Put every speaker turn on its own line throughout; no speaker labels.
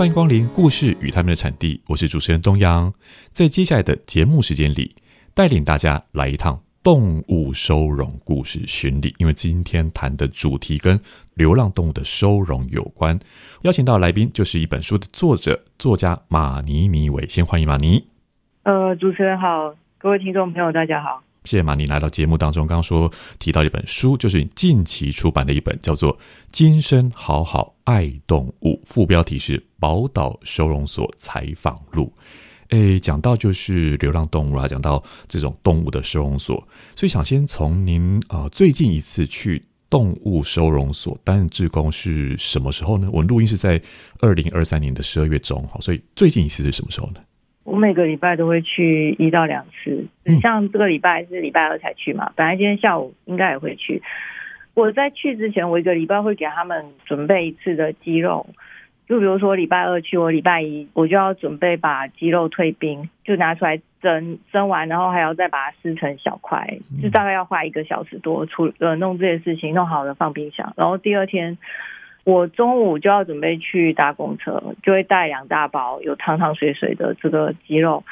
欢迎光临故事与他们的产地，我是主持人东阳。在接下来的节目时间里，带领大家来一趟动物收容故事巡礼。因为今天谈的主题跟流浪动物的收容有关，邀请到来宾就是一本书的作者作家马尼尼伟。先欢迎马尼。
呃，主持人好，各位听众朋友，大家好。
谢谢马尼来到节目当中。刚刚说提到一本书，就是你近期出版的一本，叫做《今生好好爱动物》，副标题是《宝岛收容所采访录》。诶，讲到就是流浪动物啊，讲到这种动物的收容所，所以想先从您啊、呃、最近一次去动物收容所担任志工是什么时候呢？我们录音是在二零二三年的十二月中，好，所以最近一次是什么时候呢？
我每个礼拜都会去一到两次，像这个礼拜是礼拜二才去嘛，本来今天下午应该也会去。我在去之前，我一个礼拜会给他们准备一次的鸡肉，就比如说礼拜二去，我礼拜一我就要准备把鸡肉退冰，就拿出来蒸，蒸完然后还要再把它撕成小块，就大概要花一个小时多处呃弄这些事情，弄好了放冰箱，然后第二天。我中午就要准备去搭公车，就会带两大包有汤汤水水的这个鸡肉。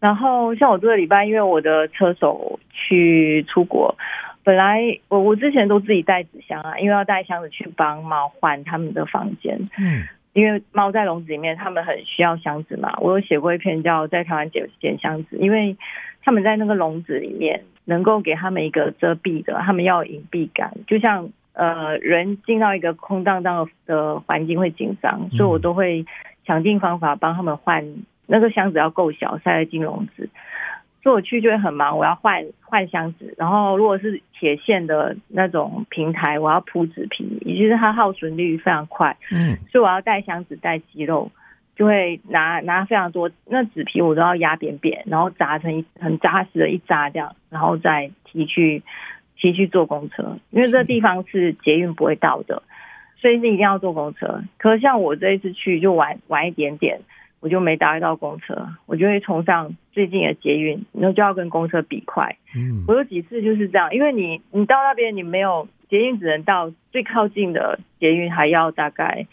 然后像我这个礼拜，因为我的车手去出国，本来我我之前都自己带纸箱啊，因为要带箱子去帮猫换他们的房间。嗯，因为猫在笼子里面，它们很需要箱子嘛。我有写过一篇叫《在台湾捡捡箱子》，因为他们在那个笼子里面能够给他们一个遮蔽的，他们要有隐蔽感，就像。呃，人进到一个空荡荡的环境会紧张，所以我都会想尽方法帮他们换那个箱子，要够小，塞在金笼子。所以我去就会很忙，我要换换箱子，然后如果是铁线的那种平台，我要铺纸皮，也就是它耗损率非常快。嗯，所以我要带箱子带肌肉，就会拿拿非常多那纸皮，我都要压扁扁，然后扎成一很扎实的一扎这样，然后再提去。提去坐公车，因为这地方是捷运不会到的，所以是一定要坐公车。可是像我这一次去就晚晚一点点，我就没搭到公车，我就会冲上最近的捷运，然后就要跟公车比快。嗯，我有几次就是这样，因为你你到那边你没有捷运，只能到最靠近的捷运，还要大概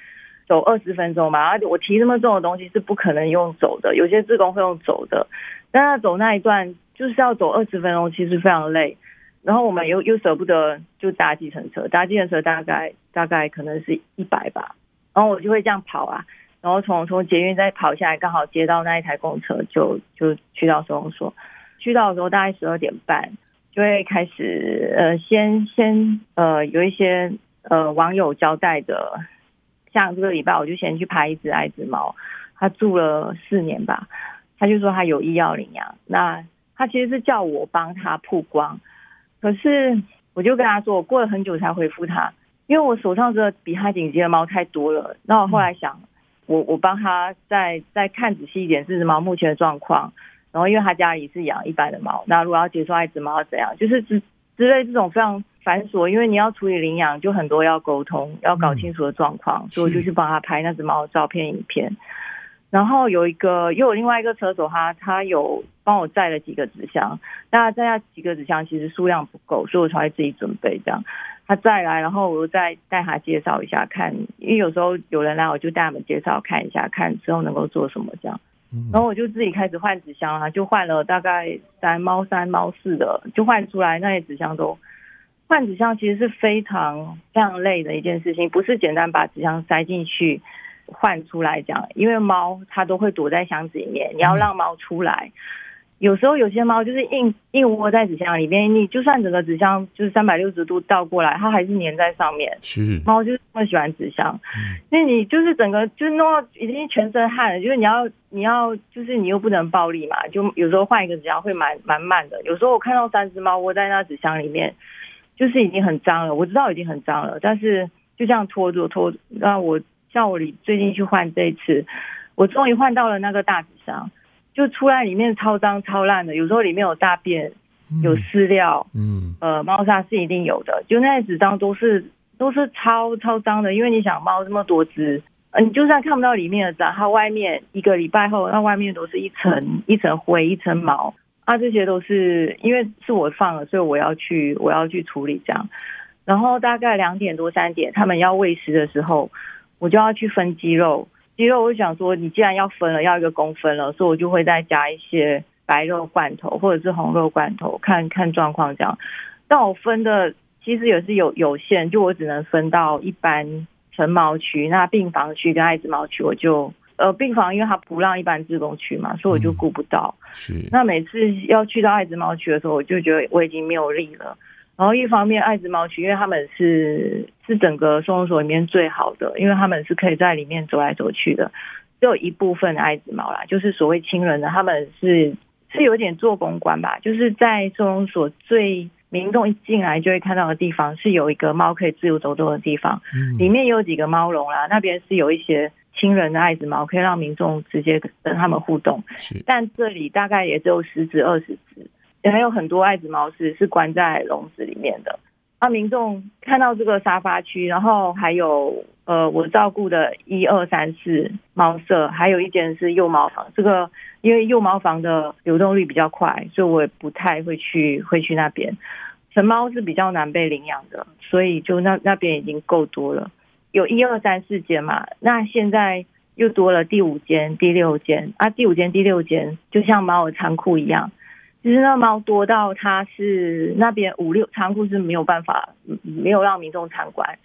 走二十分钟吧。而且我提这么重的东西是不可能用走的，有些自工会用走的，但他走那一段就是要走二十分钟，其实非常累。然后我们又又舍不得就搭计程车，搭计程车大概大概可能是一百吧，然后我就会这样跑啊，然后从从捷运再跑下来，刚好接到那一台公车，就就去到收容所。去到的时候大概十二点半，就会开始呃先先呃有一些呃网友交代的，像这个礼拜我就先去拍一只爱滋猫，他住了四年吧，他就说他有意要领养，那他其实是叫我帮他曝光。可是，我就跟他说，我过了很久才回复他，因为我手上这个比他紧急的猫太多了。那我后来想，我我帮他再再看仔细一点，这只猫目前的状况。然后，因为他家里是养一般的猫，那如果要接受一只猫要怎样？就是之之类这种非常繁琐，因为你要处理领养，就很多要沟通，要搞清楚的状况，所以我就去帮他拍那只猫的照片、影片。然后有一个，又有另外一个车手，他他有帮我载了几个纸箱，那载下几个纸箱其实数量不够，所以我才会自己准备这样。他再来，然后我又再带他介绍一下看，因为有时候有人来，我就带他们介绍看一下，看之后能够做什么这样。然后我就自己开始换纸箱啊，就换了大概三猫三猫四的，就换出来那些纸箱都换纸箱，其实是非常非常累的一件事情，不是简单把纸箱塞进去。换出来讲，因为猫它都会躲在箱子里面，你要让猫出来。有时候有些猫就是硬硬窝在纸箱里面，你就算整个纸箱就是三百六十度倒过来，它还是粘在上面。是猫就是这么喜欢纸箱，那你就是整个就是弄到已经全身汗了，就是你要你要就是你又不能暴力嘛，就有时候换一个纸箱会蛮蛮慢的。有时候我看到三只猫窝在那纸箱里面，就是已经很脏了，我知道已经很脏了，但是就这样拖着拖，那我。像我最近去换这一次，我终于换到了那个大纸箱，就出来里面超脏超烂的，有时候里面有大便，有饲料，嗯，呃，猫砂是一定有的，就那些纸张都是都是超超脏的，因为你想猫这么多只，呃，你就算看不到里面的脏，它外面一个礼拜后，那外面都是一层一层灰一层毛，啊，这些都是因为是我放了，所以我要去我要去处理这样，然后大概两点多三点，他们要喂食的时候。我就要去分鸡肉，鸡肉，我想说，你既然要分了，要一个公分了，所以我就会再加一些白肉罐头或者是红肉罐头，看看状况这样。但我分的其实也是有有限，就我只能分到一般成毛区，那病房区跟艾滋毛区我就。呃，病房因为他不让一般自工去嘛，所以我就顾不到。
嗯、是。
那每次要去到爱滋猫区的时候，我就觉得我已经没有力了。然后一方面，爱子猫区因为他们是是整个收容所里面最好的，因为他们是可以在里面走来走去的。只有一部分的爱子猫啦，就是所谓亲人的，他们是是有点做公关吧，就是在收容所最民众一进来就会看到的地方，是有一个猫可以自由走动的地方，嗯、里面有几个猫笼啦，那边是有一些。亲人的爱子猫可以让民众直接跟他们互动，是，但这里大概也只有十只、二十只，还有很多爱子猫是是关在笼子里面的。那民众看到这个沙发区，然后还有呃我照顾的一二三四猫舍，还有一间是幼猫房。这个因为幼猫房的流动率比较快，所以我也不太会去会去那边。成猫是比较难被领养的，所以就那那边已经够多了。有一二三四间嘛，那现在又多了第五间、第六间啊！第五间、第六间就像猫的仓库一样，其实那猫多到它是那边五六仓库是没有办法，没有让民众参观，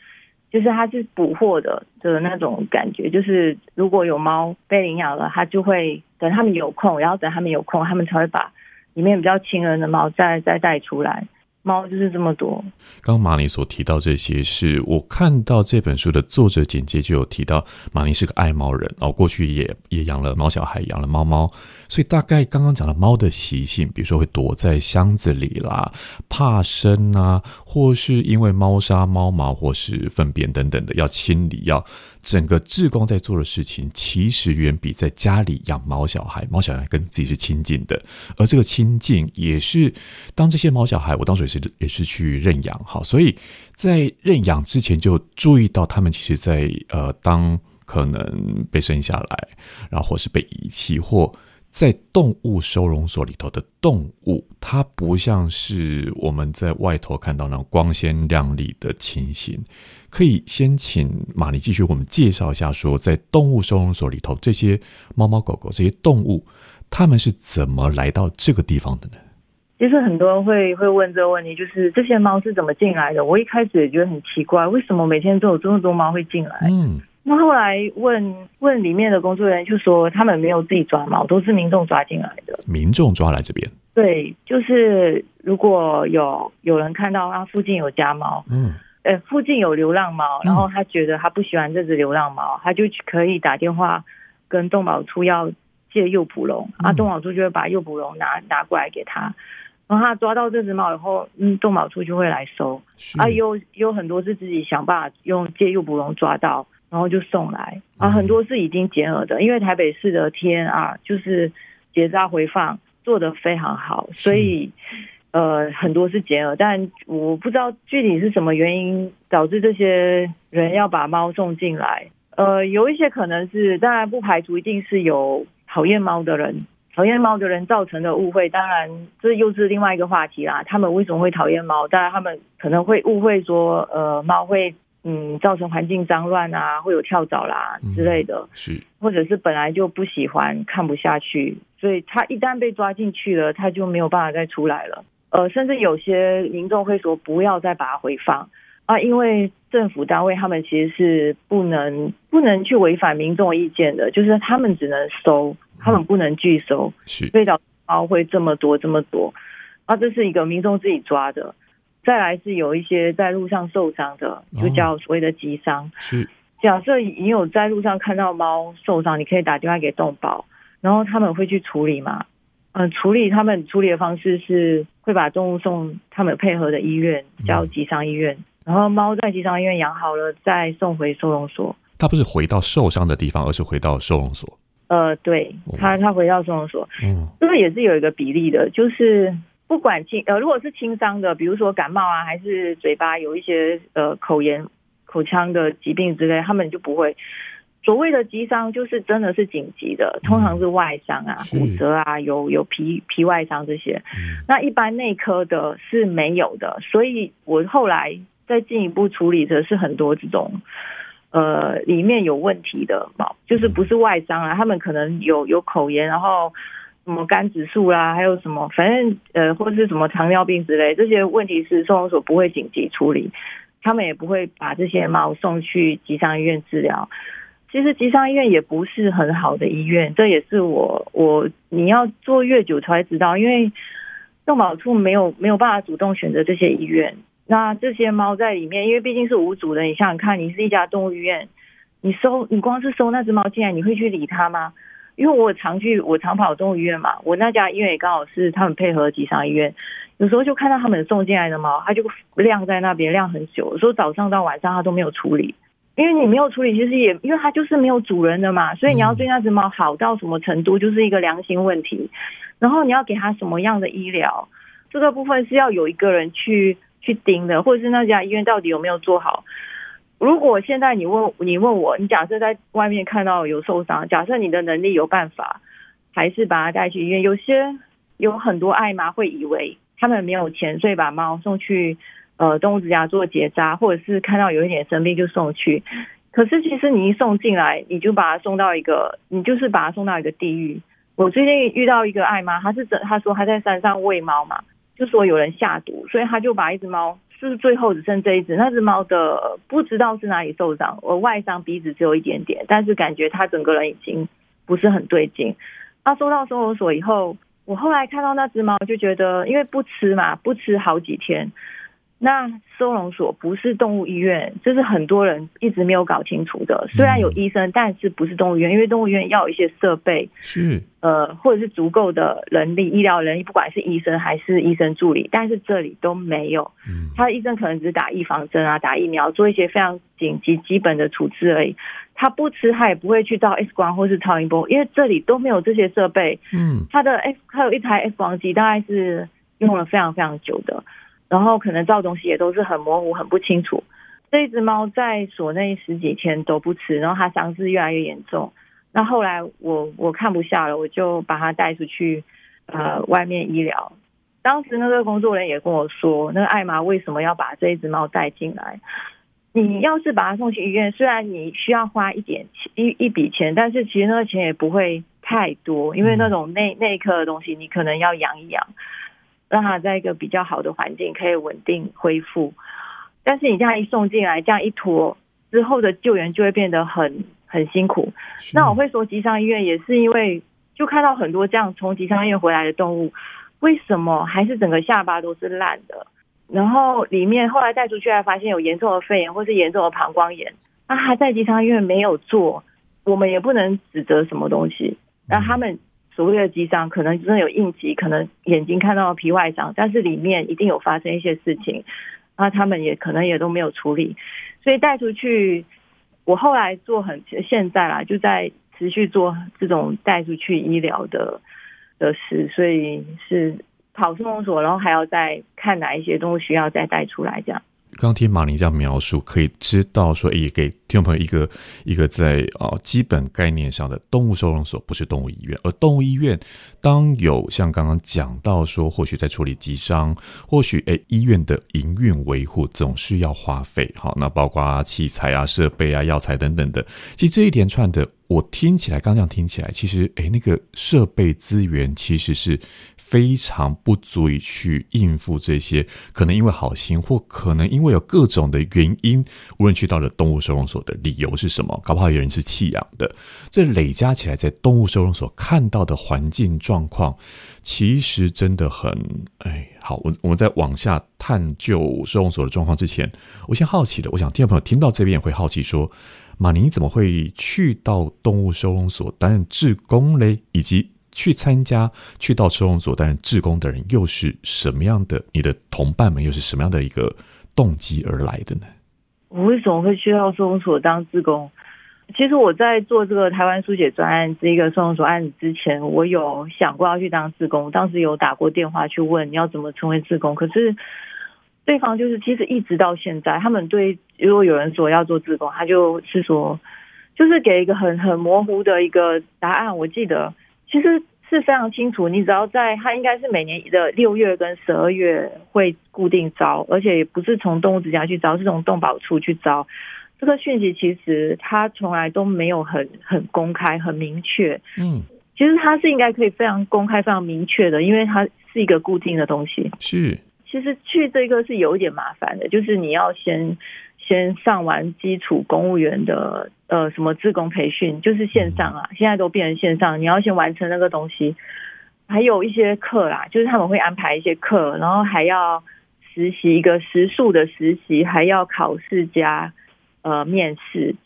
就是它是捕获的的那种感觉，就是如果有猫被领养了，它就会等他们有空，然后等他们有空，他们才会把里面比较亲人的猫再再带出来。猫就是这么多。
刚刚马尼所提到这些是，我看到这本书的作者简介就有提到，马尼是个爱猫人哦，过去也也养了猫小孩，养了猫猫，所以大概刚刚讲的猫的习性，比如说会躲在箱子里啦，怕生啊，或是因为猫砂、猫毛或是粪便等等的要清理要。整个志工在做的事情，其实远比在家里养猫小孩，猫小孩跟自己是亲近的，而这个亲近也是当这些猫小孩，我当时也是也是去认养，好，所以在认养之前就注意到他们其实在呃，当可能被生下来，然后或是被遗弃或。在动物收容所里头的动物，它不像是我们在外头看到那种光鲜亮丽的情形。可以先请马尼继续为我们介绍一下，说在动物收容所里头，这些猫猫狗狗这些动物，它们是怎么来到这个地方的呢？
其实很多人会会问这个问题，就是这些猫是怎么进来的？我一开始也觉得很奇怪，为什么每天都有这么多猫会进来？嗯。那后来问问里面的工作人员，就说他们没有自己抓猫，都是民众抓进来的。
民众抓来这边？
对，就是如果有有人看到他附近有家猫，嗯，呃，附近有流浪猫，然后他觉得他不喜欢这只流浪猫，他就可以打电话跟动保处要借诱捕笼，嗯、啊，动保处就会把诱捕笼拿拿过来给他，然后他抓到这只猫以后，嗯，动保处就会来收。啊，有有很多是自己想办法用借诱捕笼抓到。然后就送来啊，很多是已经结额的，因为台北市的 TNR 就是结扎回放做得非常好，所以呃很多是结额，但我不知道具体是什么原因导致这些人要把猫送进来。呃，有一些可能是，当然不排除一定是有讨厌猫的人，讨厌猫的人造成的误会，当然这又是另外一个话题啦。他们为什么会讨厌猫？当然他们可能会误会说，呃，猫会。嗯，造成环境脏乱啊，会有跳蚤啦之类的，嗯、是，或者是本来就不喜欢，看不下去，所以他一旦被抓进去了，他就没有办法再出来了。呃，甚至有些民众会说不要再把它回放。啊，因为政府单位他们其实是不能不能去违反民众的意见的，就是他们只能收，他们不能拒收，是，所以导致猫会这么多这么多，啊，这是一个民众自己抓的。再来是有一些在路上受伤的，就叫所谓的急伤。是，假设你有在路上看到猫受伤，你可以打电话给动保，然后他们会去处理嘛？嗯，处理他们处理的方式是会把动物送他们配合的医院，叫急伤医院。然后猫在急伤医院养好了，再送回收容所。
它不是回到受伤的地方，而是回到收容所。
呃，对，它它回到收容所。嗯，这个也是有一个比例的，就是。不管轻呃，如果是轻伤的，比如说感冒啊，还是嘴巴有一些呃口炎、口腔的疾病之类，他们就不会。所谓的急伤，就是真的是紧急的，通常是外伤啊、骨折啊，有有皮皮外伤这些。那一般内科的是没有的，所以我后来再进一步处理的是很多这种呃里面有问题的猫，就是不是外伤啊，他们可能有有口炎，然后什么肝指数啦，还有什么反正呃或者是什么糖尿病之类这些问题是收容所不会紧急处理，他们也不会把这些猫送去吉祥医院治疗。其实吉祥医院也不是很好的医院，这也是我我你要做越久才知道，因为动保处没有没有办法主动选择这些医院。那这些猫在里面，因为毕竟是无主的，你想想看，你是一家动物医院，你收你光是收那只猫进来，你会去理它吗？因为我常去，我常跑动物医院嘛，我那家医院也刚好是他们配合吉祥医院，有时候就看到他们送进来的猫，它就晾在那边晾很久，有时候早上到晚上它都没有处理。因为你没有处理，其实也因为它就是没有主人的嘛，所以你要对那只猫好到什么程度，就是一个良心问题。然后你要给它什么样的医疗，这个部分是要有一个人去去盯的，或者是那家医院到底有没有做好。如果现在你问你问我，你假设在外面看到有受伤，假设你的能力有办法，还是把它带去医院？有些有很多爱妈会以为他们没有钱，所以把猫送去。呃，动物之家做结扎，或者是看到有一点生病就送去。可是其实你一送进来，你就把它送到一个，你就是把它送到一个地狱。我最近遇到一个爱妈，她是整，她说她在山上喂猫嘛，就说有人下毒，所以他就把一只猫，就是最后只剩这一只，那只猫的不知道是哪里受伤，我外伤鼻子只有一点点，但是感觉它整个人已经不是很对劲。那收到收容所以后，我后来看到那只猫就觉得，因为不吃嘛，不吃好几天。那收容所不是动物医院，这是很多人一直没有搞清楚的。虽然有医生，但是不是动物医院，因为动物医院要有一些设备，是呃，或者是足够的人力、医疗人力，不管是医生还是医生助理，但是这里都没有。他的医生可能只是打预防针啊，打疫苗，做一些非常紧急基本的处置而已。他不吃，他也不会去照 X 光或是超音波，因为这里都没有这些设备。嗯，他的 X 还有一台 X 光机，大概是用了非常非常久的。然后可能照东西也都是很模糊、很不清楚。这一只猫在所内十几天都不吃，然后它伤势越来越严重。那后来我我看不下了，我就把它带出去呃外面医疗。当时那个工作人员也跟我说，那个艾玛为什么要把这一只猫带进来？你要是把它送去医院，虽然你需要花一点一一笔钱，但是其实那个钱也不会太多，因为那种内内科的东西，你可能要养一养。让它在一个比较好的环境可以稳定恢复，但是你这样一送进来，这样一拖之后的救援就会变得很很辛苦。那我会说吉祥医院也是因为就看到很多这样从吉祥医院回来的动物，为什么还是整个下巴都是烂的？然后里面后来带出去还发现有严重的肺炎或是严重的膀胱炎，那他在吉祥医院没有做，我们也不能指责什么东西。那他们。所谓的击伤，可能真的有应急，可能眼睛看到皮外伤，但是里面一定有发生一些事情，那他们也可能也都没有处理，所以带出去，我后来做很现在啦，就在持续做这种带出去医疗的的事，所以是跑收容所，然后还要再看哪一些东西需要再带出来这样。
刚听马林这样描述，可以知道说，也给听众朋友一个一个在啊、哦、基本概念上的动物收容所不是动物医院，而动物医院当有像刚刚讲到说，或许在处理急伤，或许诶医院的营运维护总是要花费，好，那包括器材啊、设备啊、药材等等的，其实这一连串的。我听起来，刚这样听起来，其实，诶，那个设备资源其实是非常不足以去应付这些，可能因为好心，或可能因为有各种的原因，无论去到了动物收容所的理由是什么，搞不好有人是弃养的，这累加起来，在动物收容所看到的环境状况，其实真的很，哎，好，我我们在往下探究收容所的状况之前，我先好奇的，我想听众朋友听到这边也会好奇说。马宁怎么会去到动物收容所担任志工嘞？以及去参加去到收容所担任志工的人又是什么样的？你的同伴们又是什么样的一个动机而来的呢？
我为什么会去到收容所当志工？其实我在做这个台湾书写专案这个收容所案子之前，我有想过要去当志工，当时有打过电话去问你要怎么成为志工，可是。对方就是，其实一直到现在，他们对如果有人说要做自工，他就是说，就是给一个很很模糊的一个答案。我记得其实是非常清楚，你只要在，他应该是每年的六月跟十二月会固定招，而且也不是从动物之家去招，是从动保处去招。这个讯息其实他从来都没有很很公开、很明确。
嗯，
其实他是应该可以非常公开、非常明确的，因为它是一个固定的东西。
是，
其实去这个是有一点麻烦的，就是你要先先上完基础公务员的呃什么自工培训，就是线上啊，现在都变成线上，你要先完成那个东西，还有一些课啦，就是他们会安排一些课，然后还要实习一个时数的实习，还要考试加。呃，面试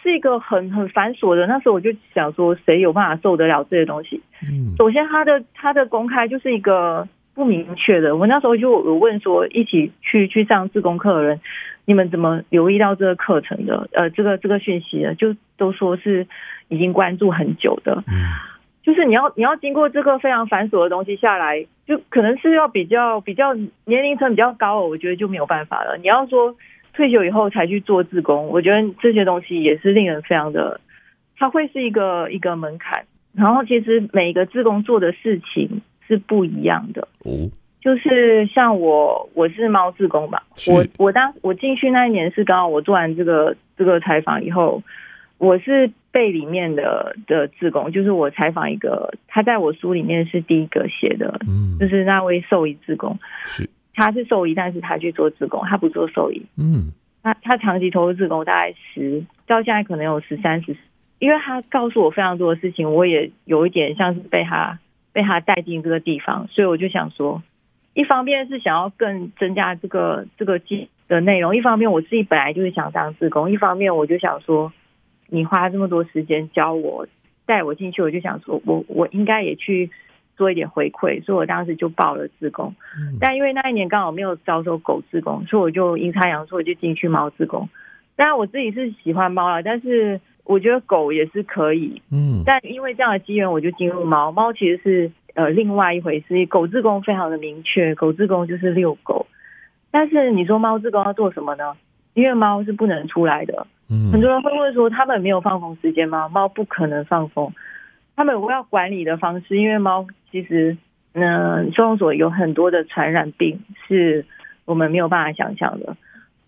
是一个很很繁琐的。那时候我就想说，谁有办法受得了这些东西？
嗯，
首先，他的他的公开就是一个不明确的。我那时候就有问说，一起去去上自工课的人，你们怎么留意到这个课程的？呃，这个这个讯息的，就都说是已经关注很久的。
嗯，
就是你要你要经过这个非常繁琐的东西下来，就可能是要比较比较年龄层比较高，我觉得就没有办法了。你要说。退休以后才去做自工，我觉得这些东西也是令人非常的，它会是一个一个门槛。然后其实每一个自工做的事情是不一样的。
哦，
就是像我，我是猫志工吧。我我当我进去那一年是刚好我做完这个这个采访以后，我是被里面的的志工，就是我采访一个，他在我书里面是第一个写的，嗯，就是那位兽医志工
是。
他是兽医，但是他去做志工，他不做兽医。
嗯，
他他长期投入自工，大概十到现在可能有十三十，因为他告诉我非常多的事情，我也有一点像是被他被他带进这个地方，所以我就想说，一方面是想要更增加这个这个记的内容，一方面我自己本来就是想当志工，一方面我就想说，你花这么多时间教我带我进去，我就想说我我应该也去。做一点回馈，所以我当时就报了志工。但因为那一年刚好没有招收狗志工，所以我就阴差阳错就进去猫志工。当然我自己是喜欢猫了，但是我觉得狗也是可以。嗯，但因为这样的机缘，我就进入猫。猫其实是呃另外一回事。狗志工非常的明确，狗志工就是遛狗。但是你说猫志工要做什么呢？因为猫是不能出来的。嗯，很多人会问说，他们没有放风时间吗？猫不可能放风。他们有要管理的方式，因为猫其实，嗯，收容所有很多的传染病是我们没有办法想象的，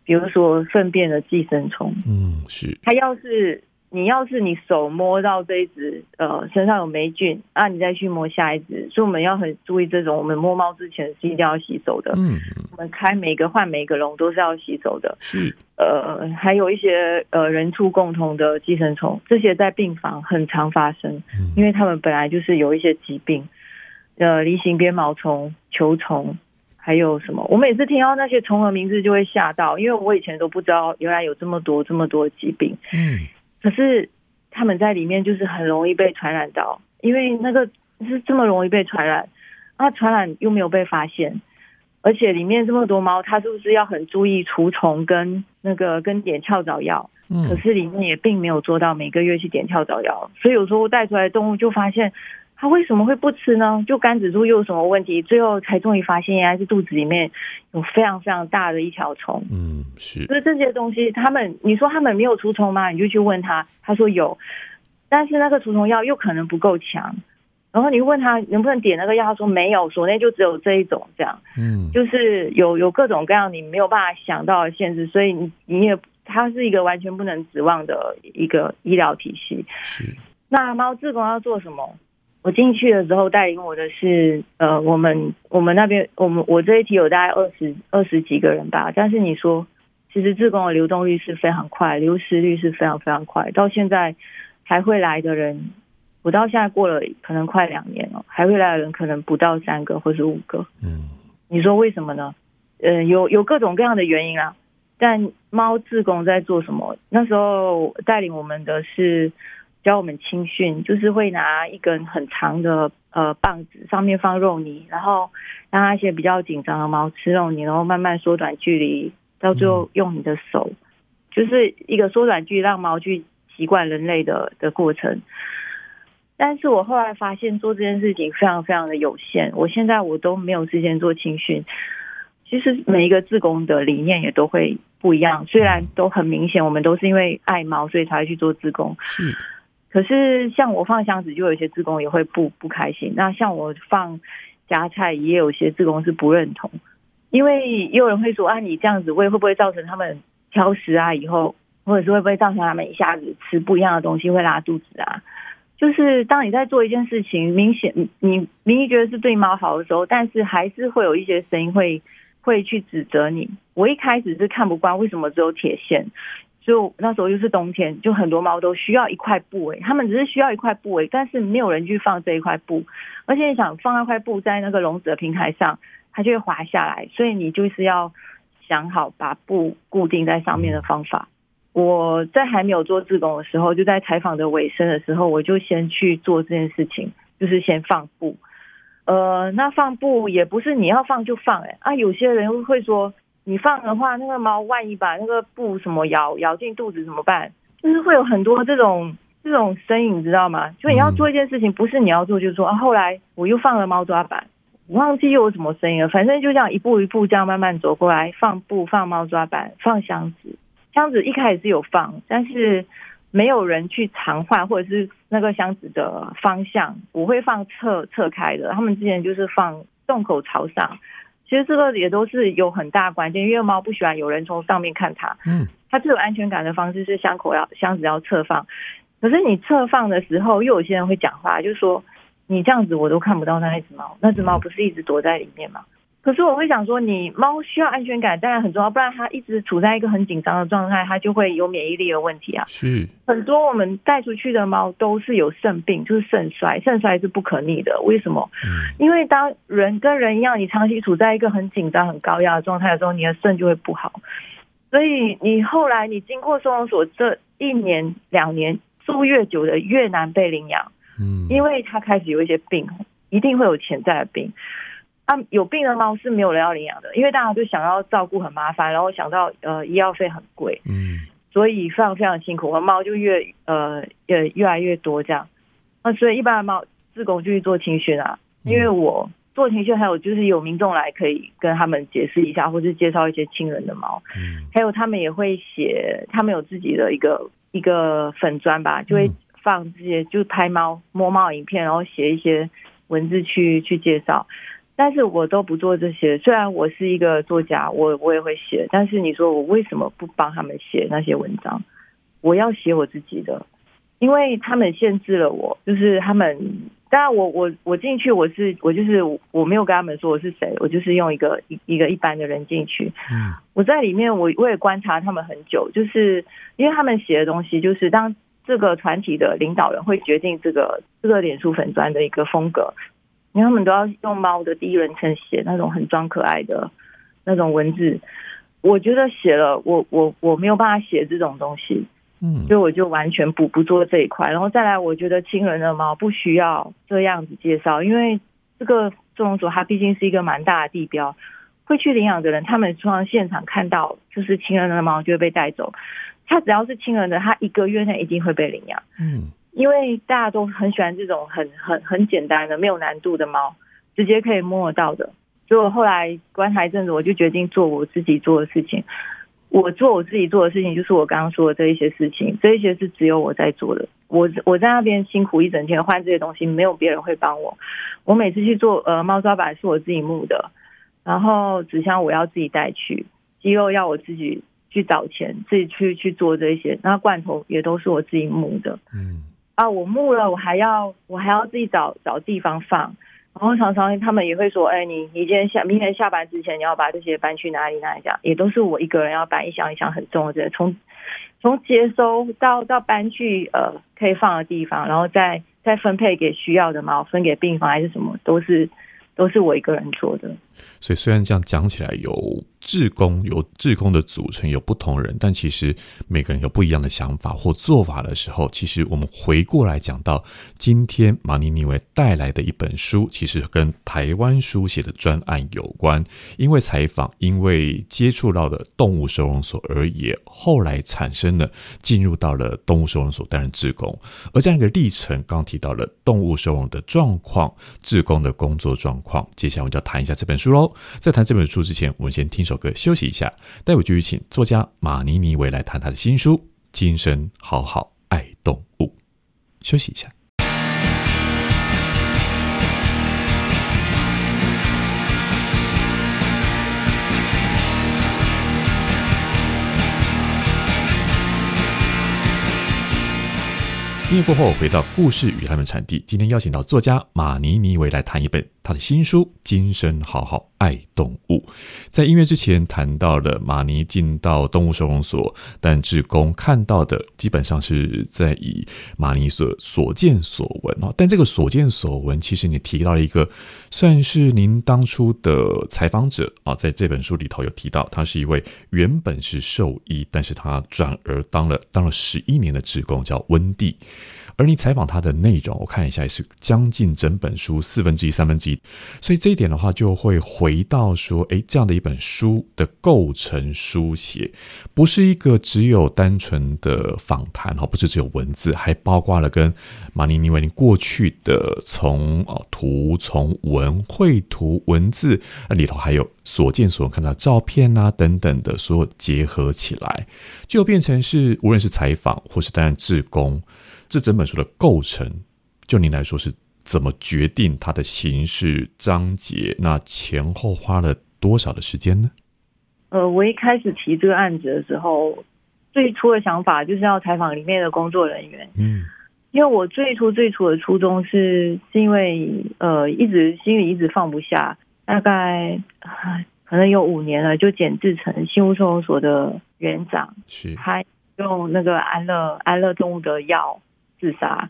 比如说粪便的寄生虫，
嗯，是。它
要是你要是你手摸到这一只，呃，身上有霉菌，啊，你再去摸下一只，所以我们要很注意这种。我们摸猫之前是一定要洗手的，嗯，我们开每个换每个笼都是要洗手的，
是。
呃，还有一些呃人畜共同的寄生虫，这些在病房很常发生，因为他们本来就是有一些疾病，呃，梨形鞭毛虫、球虫，还有什么？我每次听到那些虫的名字就会吓到，因为我以前都不知道原来有这么多这么多疾病。嗯，可是他们在里面就是很容易被传染到，因为那个是这么容易被传染，那传染又没有被发现。而且里面这么多猫，它是不是要很注意除虫跟那个跟点跳蚤药？嗯，可是里面也并没有做到每个月去点跳蚤药，所以有时候带出来的动物就发现它为什么会不吃呢？就肝指数又有什么问题？最后才终于发现，原来是肚子里面有非常非常大的一条虫。
嗯，是。
所以这些东西，他们你说他们没有除虫吗？你就去问他，他说有，但是那个除虫药又可能不够强。然后你问他能不能点那个药，他说没有，所内就只有这一种，这样，嗯，就是有有各种各样你没有办法想到的限制，所以你你也它是一个完全不能指望的一个医疗体系。
是。
那猫志工要做什么？我进去的时候带领我的是呃，我们我们那边我们我这一期有大概二十二十几个人吧，但是你说其实自工的流动率是非常快，流失率是非常非常快，到现在还会来的人。我到现在过了可能快两年了，还会来的人可能不到三个或是五个。嗯，你说为什么呢？呃，有有各种各样的原因啊。但猫自工在做什么？那时候带领我们的是教我们青训，就是会拿一根很长的呃棒子，上面放肉泥，然后让那些比较紧张的猫吃肉泥，然后慢慢缩短距离，到最后用你的手，就是一个缩短距离，让猫去习惯人类的的过程。但是我后来发现做这件事情非常非常的有限，我现在我都没有时间做青训。其实每一个自工的理念也都会不一样，虽然都很明显，我们都是因为爱猫所以才会去做自工。
是，
可是像我放箱子，就有些自工也会不不开心。那像我放夹菜，也有些自工是不认同，因为也有人会说啊，你这样子喂会不会造成他们挑食啊？以后。或者是会不会造成他们一下子吃不一样的东西会拉肚子啊？就是当你在做一件事情，明显你明明觉得是对猫好的时候，但是还是会有一些声音会会去指责你。我一开始是看不惯，为什么只有铁线？就那时候又是冬天，就很多猫都需要一块布诶，他们只是需要一块布诶，但是没有人去放这一块布，而且你想放那块布在那个笼子的平台上，它就会滑下来，所以你就是要想好把布固定在上面的方法。我在还没有做志工的时候，就在采访的尾声的时候，我就先去做这件事情，就是先放布。呃，那放布也不是你要放就放诶，啊，有些人会说。你放的话，那个猫万一把那个布什么咬咬进肚子怎么办？就是会有很多这种这种声音，你知道吗？就你要做一件事情，不是你要做就做啊。后来我又放了猫抓板，我忘记又有什么声音了。反正就这样一步一步这样慢慢走过来，放布、放猫抓板、放箱子。箱子一开始是有放，但是没有人去常换，或者是那个箱子的方向，我会放侧侧开的。他们之前就是放洞口朝上。其实这个也都是有很大关键，因为猫不喜欢有人从上面看它。嗯，它最有安全感的方式是箱口要箱子要侧放。可是你侧放的时候，又有些人会讲话，就说你这样子我都看不到那一只猫，那只猫不是一直躲在里面吗？可是我会想说，你猫需要安全感，当然很重要，不然它一直处在一个很紧张的状态，它就会有免疫力的问题啊。
是
很多我们带出去的猫都是有肾病，就是肾衰，肾衰是不可逆的。为什么？嗯，因为当人跟人一样，你长期处在一个很紧张、很高压的状态的时候，你的肾就会不好。所以你后来你经过收容所这一年、两年住越久的越难被领养，嗯，因为它开始有一些病，一定会有潜在的病。啊，有病的猫是没有人要领养的，因为大家就想要照顾很麻烦，然后想到呃医药费很贵，嗯，所以非常非常辛苦，而猫就越呃越越来越多这样。那所以一般的猫自贡就去做青训啊，因为我做青训还有就是有民众来可以跟他们解释一下，或是介绍一些亲人的猫，嗯，还有他们也会写，他们有自己的一个一个粉砖吧，就会放这些就拍猫摸猫影片，然后写一些文字去去介绍。但是我都不做这些，虽然我是一个作家，我我也会写，但是你说我为什么不帮他们写那些文章？我要写我自己的，因为他们限制了我，就是他们，当然我我我进去我是我就是我没有跟他们说我是谁，我就是用一个一一个一般的人进去，嗯，我在里面我我也观察他们很久，就是因为他们写的东西，就是当这个团体的领导人会决定这个这个脸书粉砖的一个风格。因为他们都要用猫的第一人称写那种很装可爱的那种文字，我觉得写了我我我没有办法写这种东西，嗯，所以我就完全不不做这一块。然后再来，我觉得亲人的猫不需要这样子介绍，因为这个收容所它毕竟是一个蛮大的地标，会去领养的人，他们从现场看到就是亲人的猫就会被带走，他只要是亲人的，他一个月内一定会被领养，嗯。因为大家都很喜欢这种很很很简单的、没有难度的猫，直接可以摸得到的。所以我后来观察一阵子，我就决定做我自己做的事情。我做我自己做的事情，就是我刚刚说的这一些事情。这一些是只有我在做的。我我在那边辛苦一整天换这些东西，没有别人会帮我。我每次去做呃猫抓板是我自己木的，然后纸箱我要自己带去，鸡肉要我自己去找钱，自己去去做这些。那罐头也都是我自己木的。嗯。啊，我木了，我还要我还要自己找找地方放，然后常常他们也会说，哎，你你今天下明天下班之前，你要把这些搬去哪里哪里这样，也都是我一个人要搬一箱一箱很重的这些，从从接收到到搬去呃可以放的地方，然后再再分配给需要的猫，分给病房还是什么，都是都是我一个人做的。
所以虽然这样讲起来有。志工有志工的组成有不同人，但其实每个人有不一样的想法或做法的时候，其实我们回过来讲到今天马尼尼维带来的一本书，其实跟台湾书写的专案有关。因为采访，因为接触到了动物收容所，而也后来产生了进入到了动物收容所担任志工。而这样一个历程，刚提到了动物收容的状况，志工的工作状况。接下来我们就要谈一下这本书喽。在谈这本书之前，我们先听首歌。休息一下，待会就有请作家马尼尼维来谈他的新书《今生好好爱动物》。休息一下。音乐过后，回到故事与他们产地。今天邀请到作家马尼尼维来谈一本他的新书《今生好好爱动物》。在音乐之前谈到了马尼进到动物收容所，但志工看到的基本上是在以马尼所所见所闻哦。但这个所见所闻，其实你提到了一个，算是您当初的采访者啊，在这本书里头有提到，他是一位原本是兽医，但是他转而当了当了十一年的志工，叫温蒂。而你采访他的内容，我看一下也是将近整本书四分之一、三分之一，所以这一点的话，就会回到说，诶，这样的一本书的构成书写，不是一个只有单纯的访谈哈，不是只有文字，还包括了跟马尼尼维过去的从哦图、从文绘图、文字那里头，还有所见所看到照片啊等等的所有结合起来，就变成是无论是采访或是担任志工。这整本书的构成，就您来说是怎么决定它的形式章节？那前后花了多少的时间呢？
呃，我一开始提这个案子的时候，最初的想法就是要采访里面的工作人员。嗯，因为我最初最初的初衷是，是因为呃，一直心里一直放不下，大概可能有五年了，就简志成新屋收容所的园长，是他用那个安乐安乐动物的药。自杀，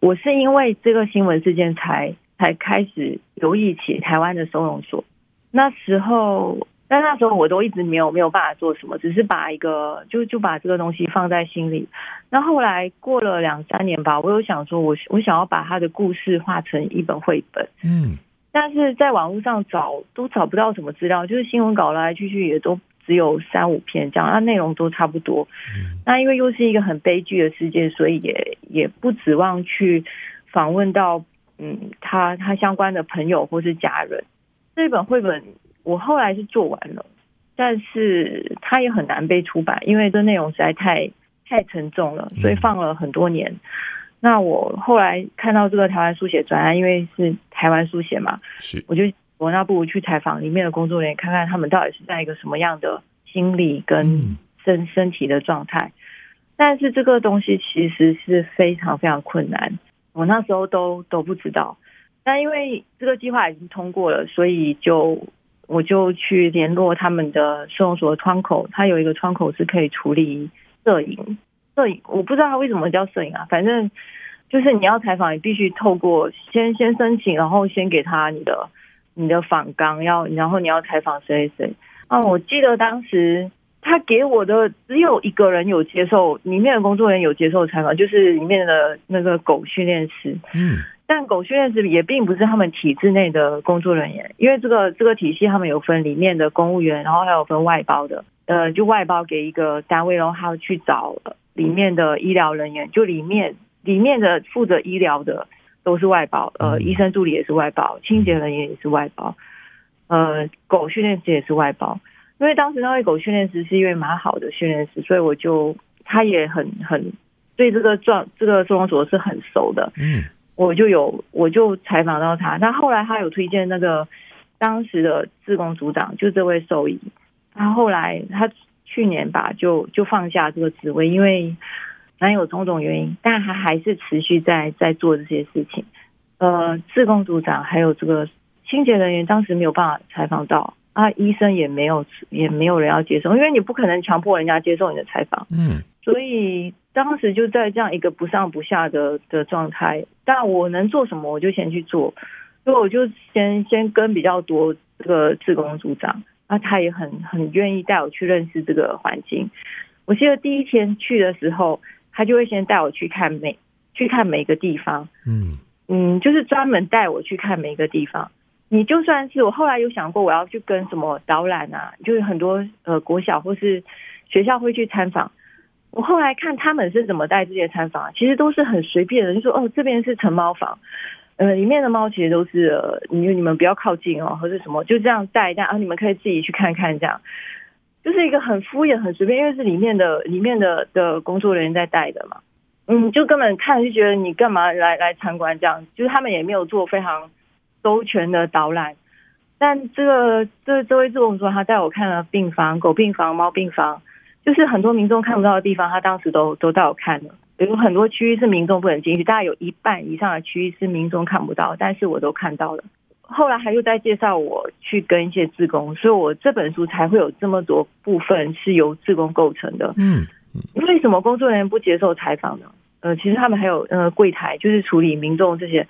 我是因为这个新闻事件才才开始留意起台湾的收容所。那时候，但那时候我都一直没有没有办法做什么，只是把一个就就把这个东西放在心里。那后来过了两三年吧，我有想说我，我我想要把他的故事画成一本绘本。嗯，但是在网络上找都找不到什么资料，就是新闻稿来来去去也都。只有三五篇这样，那内容都差不多。那因为又是一个很悲剧的事件，所以也也不指望去访问到嗯他他相关的朋友或是家人。这本绘本我后来是做完了，但是它也很难被出版，因为这内容实在太太沉重了，所以放了很多年。那我后来看到这个台湾书写专案，因为是台湾书写嘛，是我就。我那不如去采访里面的工作人员，看看他们到底是在一个什么样的心理跟身身体的状态。但是这个东西其实是非常非常困难，我那时候都都不知道。但因为这个计划已经通过了，所以就我就去联络他们的收容所的窗口，他有一个窗口是可以处理摄影。摄影我不知道他为什么叫摄影啊，反正就是你要采访，你必须透过先先申请，然后先给他你的。你的访纲要，然后你要采访谁谁哦？我记得当时他给我的只有一个人有接受，里面的工作人员有接受采访，就是里面的那个狗训练师。嗯，但狗训练师也并不是他们体制内的工作人员，因为这个这个体系他们有分里面的公务员，然后还有分外包的，呃，就外包给一个单位，然后还要去找里面的医疗人员，就里面里面的负责医疗的。都是外包，呃，医生助理也是外包，清洁人员也是外包，呃，狗训练师也是外包。因为当时那位狗训练师是一位蛮好的训练师，所以我就他也很很对这个状这个收容所是很熟的。嗯，我就有我就采访到他。那后来他有推荐那个当时的志工组长，就这位兽医。他后来他去年吧，就就放下这个职位，因为。然有种种原因，但他还是持续在在做这些事情。呃，自工组长还有这个清洁人员，当时没有办法采访到啊，医生也没有也没有人要接受，因为你不可能强迫人家接受你的采访。嗯，所以当时就在这样一个不上不下的的状态。但我能做什么，我就先去做，所以我就先先跟比较多这个自工组长，啊，他也很很愿意带我去认识这个环境。我记得第一天去的时候。他就会先带我去看每去看每个地方，嗯嗯，就是专门带我去看每个地方。你就算是我后来有想过，我要去跟什么导览啊，就是很多呃国小或是学校会去参访。我后来看他们是怎么带这些参访啊，其实都是很随便的，就说哦，这边是成猫房，呃，里面的猫其实都是呃，你你们不要靠近哦，或者什么，就这样带一带啊，你们可以自己去看看这样。就是一个很敷衍、很随便，因为是里面的里面的的工作人员在带的嘛，嗯，就根本看就觉得你干嘛来来参观这样，就是他们也没有做非常周全的导览。但这个这这位志工说，他带我看了病房、狗病房、猫病房，就是很多民众看不到的地方，他当时都都带我看了。有很多区域是民众不能进去，大概有一半以上的区域是民众看不到，但是我都看到了。后来还又在介绍我去跟一些志工，所以我这本书才会有这么多部分是由志工构成的。嗯，为什么工作人员不接受采访呢？呃，其实他们还有呃柜台，就是处理民众这些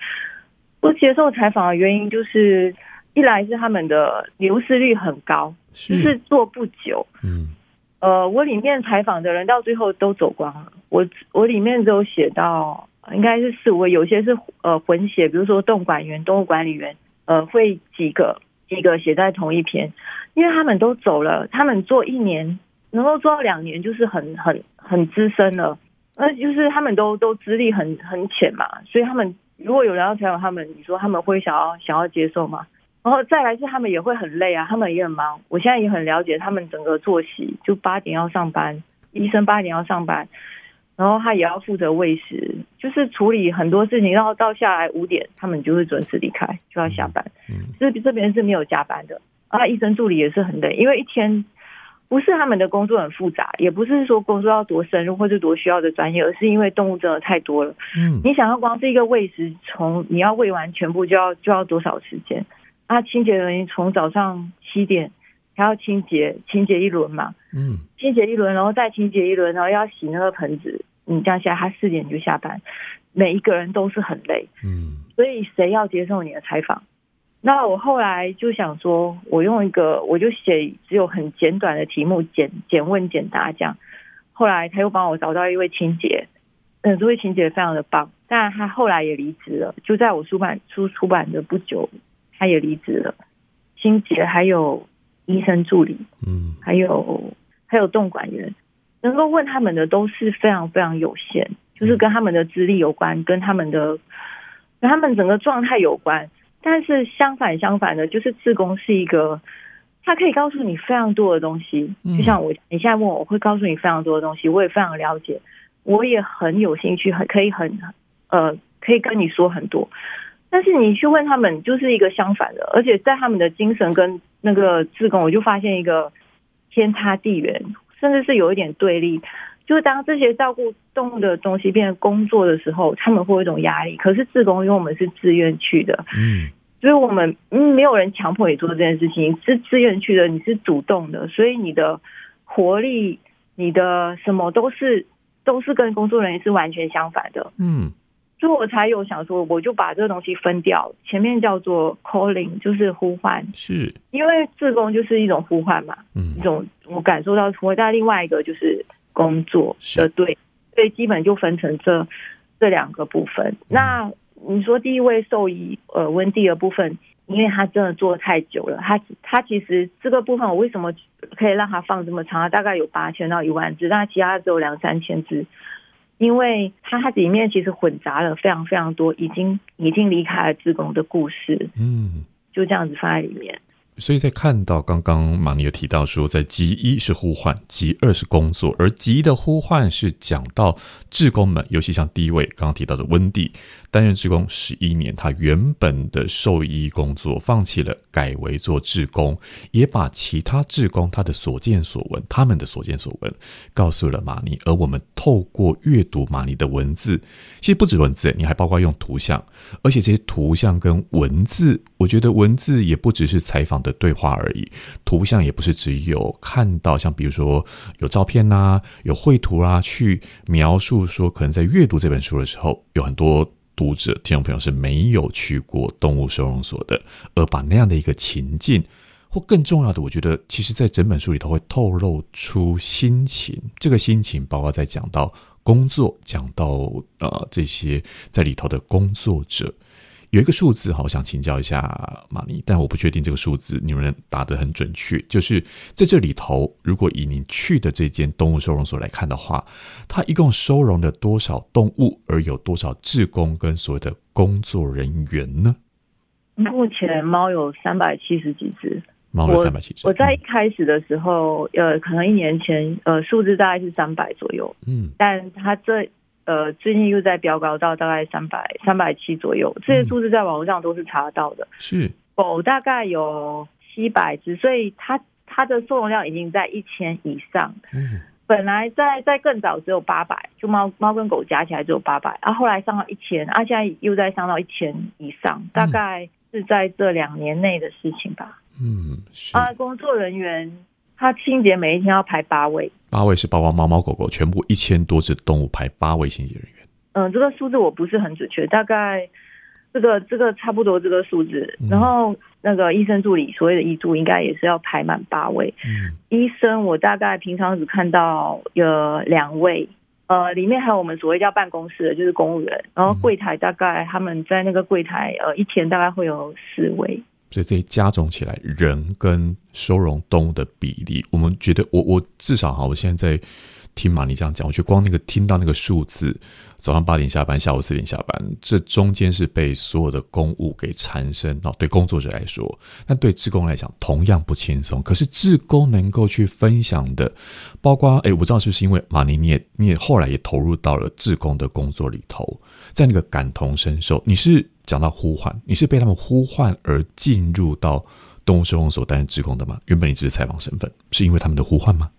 不接受采访的原因，就是一来是他们的流失率很高，是就是做不久。嗯，呃，我里面采访的人到最后都走光了。我我里面都写到，应该是四五位，有些是呃混血，比如说动管员、动物管理员。呃，会几个几个写在同一篇，因为他们都走了，他们做一年能够做到两年，就是很很很资深了，那就是他们都都资历很很浅嘛，所以他们如果有人要采访他们，你说他们会想要想要接受吗？然后再来是他们也会很累啊，他们也很忙，我现在也很了解他们整个作息，就八点要上班，医生八点要上班。然后他也要负责喂食，就是处理很多事情，然后到下来五点，他们就会准时离开，就要下班。嗯，这这边是没有加班的。啊，医生助理也是很累，因为一天不是他们的工作很复杂，也不是说工作要多深入或者多需要的专业，而是因为动物真的太多了。嗯，你想要光是一个喂食，从你要喂完全部就要就要多少时间？啊，清洁人员从早上七点还要清洁清洁一轮嘛？嗯，清洁一轮，然后再清洁一轮，然后要洗那个盆子。你这样下来，他四点就下班，每一个人都是很累，嗯，所以谁要接受你的采访？那我后来就想说，我用一个，我就写只有很简短的题目，简简问简答这样。后来他又帮我找到一位清洁，嗯，这位清洁非常的棒，但他后来也离职了，就在我出版出出版的不久，他也离职了。清洁还有医生助理，嗯，还有还有动管员。能够问他们的都是非常非常有限，就是跟他们的资历有关，跟他们的跟他们整个状态有关。但是相反相反的，就是自工是一个，他可以告诉你非常多的东西。就像我，你现在问我，我会告诉你非常多的东西，我也非常了解，我也很有兴趣，很可以很呃，可以跟你说很多。但是你去问他们，就是一个相反的，而且在他们的精神跟那个自工，我就发现一个天差地远。甚至是有一点对立，就是当这些照顾动物的东西变成工作的时候，他们会有一种压力。可是自工，因为我们是自愿去的，嗯，所以我们嗯没有人强迫你做这件事情，是自愿去的，你是主动的，所以你的活力、你的什么都是都是跟工作人员是完全相反的，嗯。所以我才有想说，我就把这个东西分掉，前面叫做 calling，就是呼唤，是因为自工就是一种呼唤嘛，嗯，一种我感受到呼唤，但另外一个就是工作的对，所以基本就分成这这两个部分。那你说第一位兽医呃温蒂的部分，因为他真的做太久了，他他其实这个部分我为什么可以让他放这么长？大概有八千到一万只，但其他只有两三千只。因为它它里面其实混杂了非常非常多已经已经离开了自宫的故事，嗯，就这样子放在里面。
所以在看到刚刚马尼有提到说，在集一是呼唤，集二是工作，而集一的呼唤是讲到志工们，尤其像第一位刚刚提到的温蒂，担任志工十一年，他原本的兽医工作放弃了，改为做志工，也把其他志工他的所见所闻，他们的所见所闻告诉了马尼，而我们透过阅读马尼的文字，其实不止文字，你还包括用图像，而且这些图像跟文字，我觉得文字也不只是采访的。对话而已，图像也不是只有看到，像比如说有照片呐、有绘图啊，去描述说，可能在阅读这本书的时候，有很多读者、听众朋友是没有去过动物收容所的，而把那样的一个情境，或更重要的，我觉得，其实在整本书里头会透露出心情，这个心情包括在讲到工作，讲到呃这些在里头的工作者。有一个数字，好想请教一下马尼，但我不确定这个数字你们答得很准确。就是在这里头，如果以你去的这间动物收容所来看的话，它一共收容了多少动物，而有多少志工跟所谓的工作人员呢？
目前猫有三百七十几只，
猫有三百七十。
我在一开始的时候，呃，可能一年前，呃，数字大概是三百左右，嗯，但它这。呃，最近又在飙高到大概三百三百七左右，这些数字在网络上都是查得到的。是狗大概有七百只，所以它它的收容量已经在一千以上。嗯，本来在在更早只有八百，就猫猫跟狗加起来只有八百，啊，后来上到一千，啊，现在又在上到一千以上，大概是在这两年内的事情吧。
嗯，
啊，工作人员他清洁每一天要排八位，
八位是包括猫猫狗狗全部一千多只动物排八位清洁人员。
嗯，这个数字我不是很准确，大概。这个这个差不多这个数字，然后那个医生助理所谓的医助应该也是要排满八位。嗯，医生我大概平常只看到有两位，呃，里面还有我们所谓叫办公室的，就是公务员。然后柜台大概他们在那个柜台，呃，一天大概会有四位。
所以这加总起来，人跟收容动物的比例，我们觉得我我至少哈，我现在在。听马尼这样讲，我觉得光那个听到那个数字，早上八点下班，下午四点下班，这中间是被所有的公务给缠身哦。对工作者来说，但对志工来讲同样不轻松。可是志工能够去分享的，包括哎，我不知道是不是因为马尼你也你也后来也投入到了志工的工作里头，在那个感同身受，你是讲到呼唤，你是被他们呼唤而进入到动物收容所担任职工的吗？原本你只是采访身份，是因为他们的呼唤吗？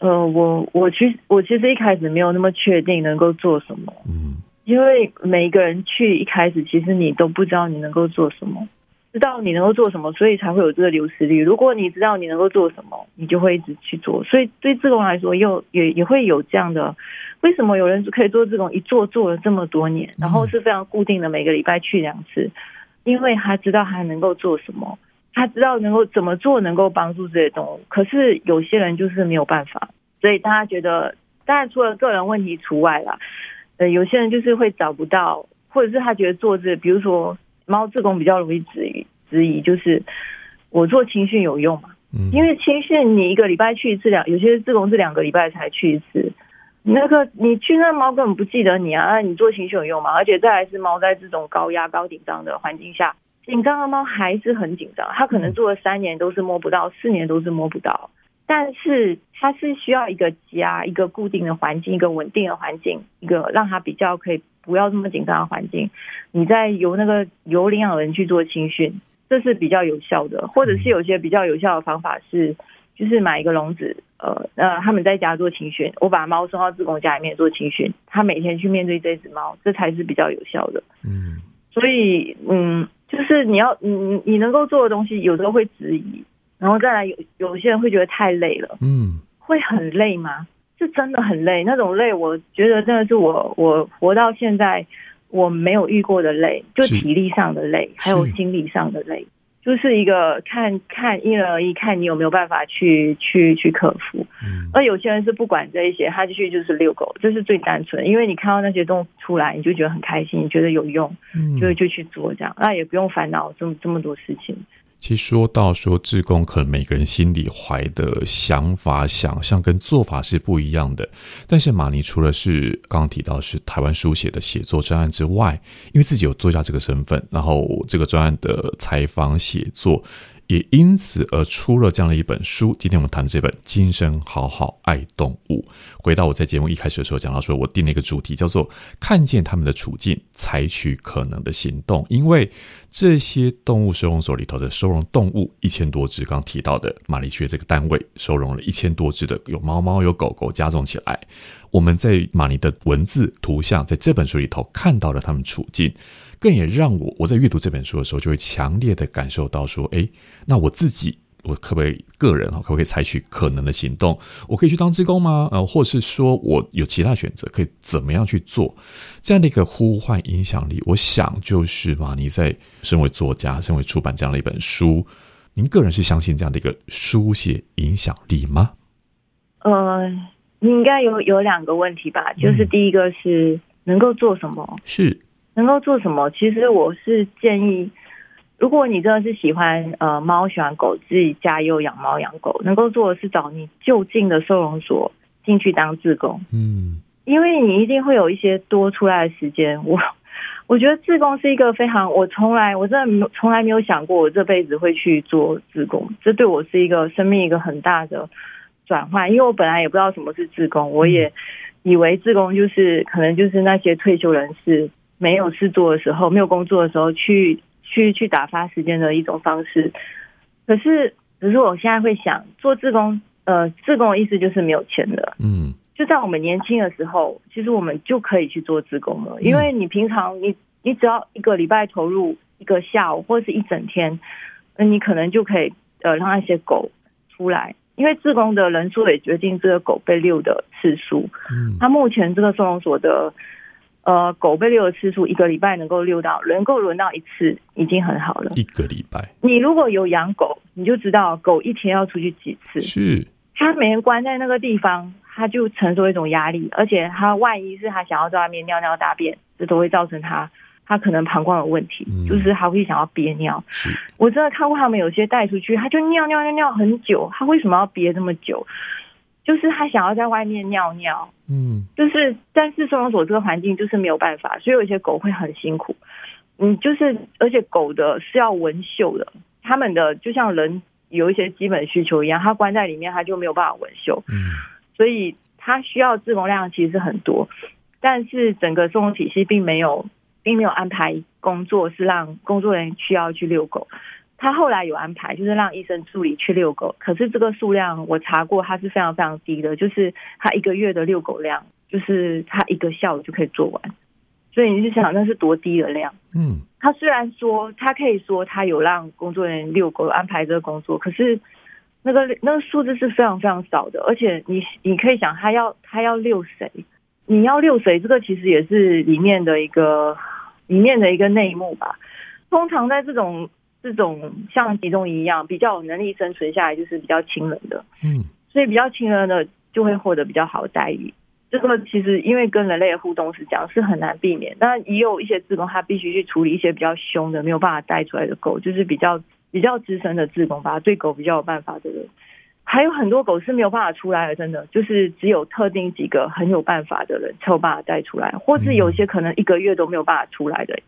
呃，我我其实我其实一开始没有那么确定能够做什么，嗯，因为每一个人去一开始，其实你都不知道你能够做什么，知道你能够做什么，所以才会有这个流失率。如果你知道你能够做什么，你就会一直去做。所以对志工来说，又也也会有这样的，为什么有人可以做志工，一做做了这么多年，然后是非常固定的，每个礼拜去两次，因为他知道他能够做什么。他知道能够怎么做能够帮助这些动物，可是有些人就是没有办法，所以大家觉得，当然除了个人问题除外啦，呃，有些人就是会找不到，或者是他觉得做这，比如说猫自宫比较容易质疑，质疑就是我做青训有用吗？嗯，因为青训你一个礼拜去一次两，有些自宫是两个礼拜才去一次，那个你去那猫根本不记得你啊，那你做青训有用吗？而且再来是猫在这种高压高紧张的环境下。紧张的猫还是很紧张，它可能做了三年都是摸不到，四年都是摸不到，但是它是需要一个家，一个固定的环境，一个稳定的环境，一个让它比较可以不要这么紧张的环境。你再由那个由领养人去做青训，这是比较有效的，或者是有些比较有效的方法是，就是买一个笼子，呃呃，他们在家做青训，我把猫送到自贡家里面做青训，他每天去面对这只猫，这才是比较有效的。嗯，所以嗯。就是你要你你能够做的东西，有时候会质疑，然后再来有有些人会觉得太累了，嗯，会很累吗？是真的很累，那种累，我觉得真的是我我活到现在我没有遇过的累，就体力上的累，还有心理上的累。就是一个看看因人而异，看你有没有办法去去去克服。嗯，而有些人是不管这一些，他就去就是遛狗，这是最单纯。因为你看到那些动物出来，你就觉得很开心，你觉得有用，嗯，就就去做这样，那也不用烦恼这么这么多事情。
其实说到说志工，可能每个人心里怀的想法、想象跟做法是不一样的。但是马尼除了是刚刚提到是台湾书写的写作专案之外，因为自己有作家这个身份，然后这个专案的采访写作。也因此而出了这样的一本书。今天我们谈这本《今生好好爱动物》。回到我在节目一开始的时候讲到，说我定了一个主题，叫做“看见他们的处境，采取可能的行动”。因为这些动物收容所里头的收容动物一千多只，刚提到的马尼区这个单位收容了一千多只的，有猫猫有狗狗，加总起来，我们在马尼的文字图像在这本书里头看到了他们处境。更也让我我在阅读这本书的时候，就会强烈的感受到说，诶，那我自己我可不可以个人啊，可不可以采取可能的行动？我可以去当志工吗？呃，或是说我有其他选择，可以怎么样去做？这样的一个呼唤影响力，我想就是马尼在身为作家、身为出版这样的一本书，您个人是相信这样的一个书写影响力吗？
呃，应该有有两个问题吧，就是第一个是能够做什么？
是。
能够做什么？其实我是建议，如果你真的是喜欢呃猫、喜欢狗，自己家又养猫养狗，能够做的是找你就近的收容所进去当志工。嗯，因为你一定会有一些多出来的时间。我我觉得志工是一个非常，我从来我真的从来没有想过我这辈子会去做志工，这对我是一个生命一个很大的转换。因为我本来也不知道什么是志工，我也以为志工就是可能就是那些退休人士。没有事做的时候，没有工作的时候，去去去打发时间的一种方式。可是，可是我现在会想，做自工呃，志工的意思就是没有钱的。
嗯，
就在我们年轻的时候，其实我们就可以去做自工了，因为你平常你你只要一个礼拜投入一个下午或者是一整天，那你可能就可以呃让那些狗出来，因为自工的人数也决定这个狗被遛的次数。
嗯，
他目前这个收容所的。呃，狗被遛的次数一个礼拜能够遛到，能够轮到一次已经很好了。
一个礼拜，
你如果有养狗，你就知道狗一天要出去几次。
是，
它每天关在那个地方，它就承受一种压力，而且它万一是它想要在外面尿尿大便，这都会造成它，它可能膀胱有问题，嗯、就是它会想要憋尿。
是，
我真的看过他们有些带出去，它就尿尿尿尿很久，它为什么要憋这么久？就是他想要在外面尿尿，
嗯，
就是但是收容所这个环境就是没有办法，所以有一些狗会很辛苦，嗯，就是而且狗的是要闻嗅的，他们的就像人有一些基本需求一样，它关在里面它就没有办法闻嗅，
嗯，
所以它需要自容量其实很多，但是整个收容体系并没有并没有安排工作是让工作人员需要去遛狗。他后来有安排，就是让医生助理去遛狗。可是这个数量我查过，它是非常非常低的，就是他一个月的遛狗量，就是他一个下午就可以做完。所以你就想，那是多低的量？
嗯，
他虽然说他可以说他有让工作人员遛狗安排这个工作，可是那个那个数字是非常非常少的。而且你你可以想，他要他要遛谁？你要遛谁？这个其实也是里面的一个里面的一个内幕吧。通常在这种。这种像集中营一样比较有能力生存下来，就是比较亲人的，
嗯，所
以比较亲人的就会获得比较好的待遇。这个其实因为跟人类的互动是这样，是很难避免。但也有一些志工，他必须去处理一些比较凶的、没有办法带出来的狗，就是比较比较资深的志工吧，对狗比较有办法的人。还有很多狗是没有办法出来的，真的就是只有特定几个很有办法的人才有办法带出来，或是有些可能一个月都没有办法出来的。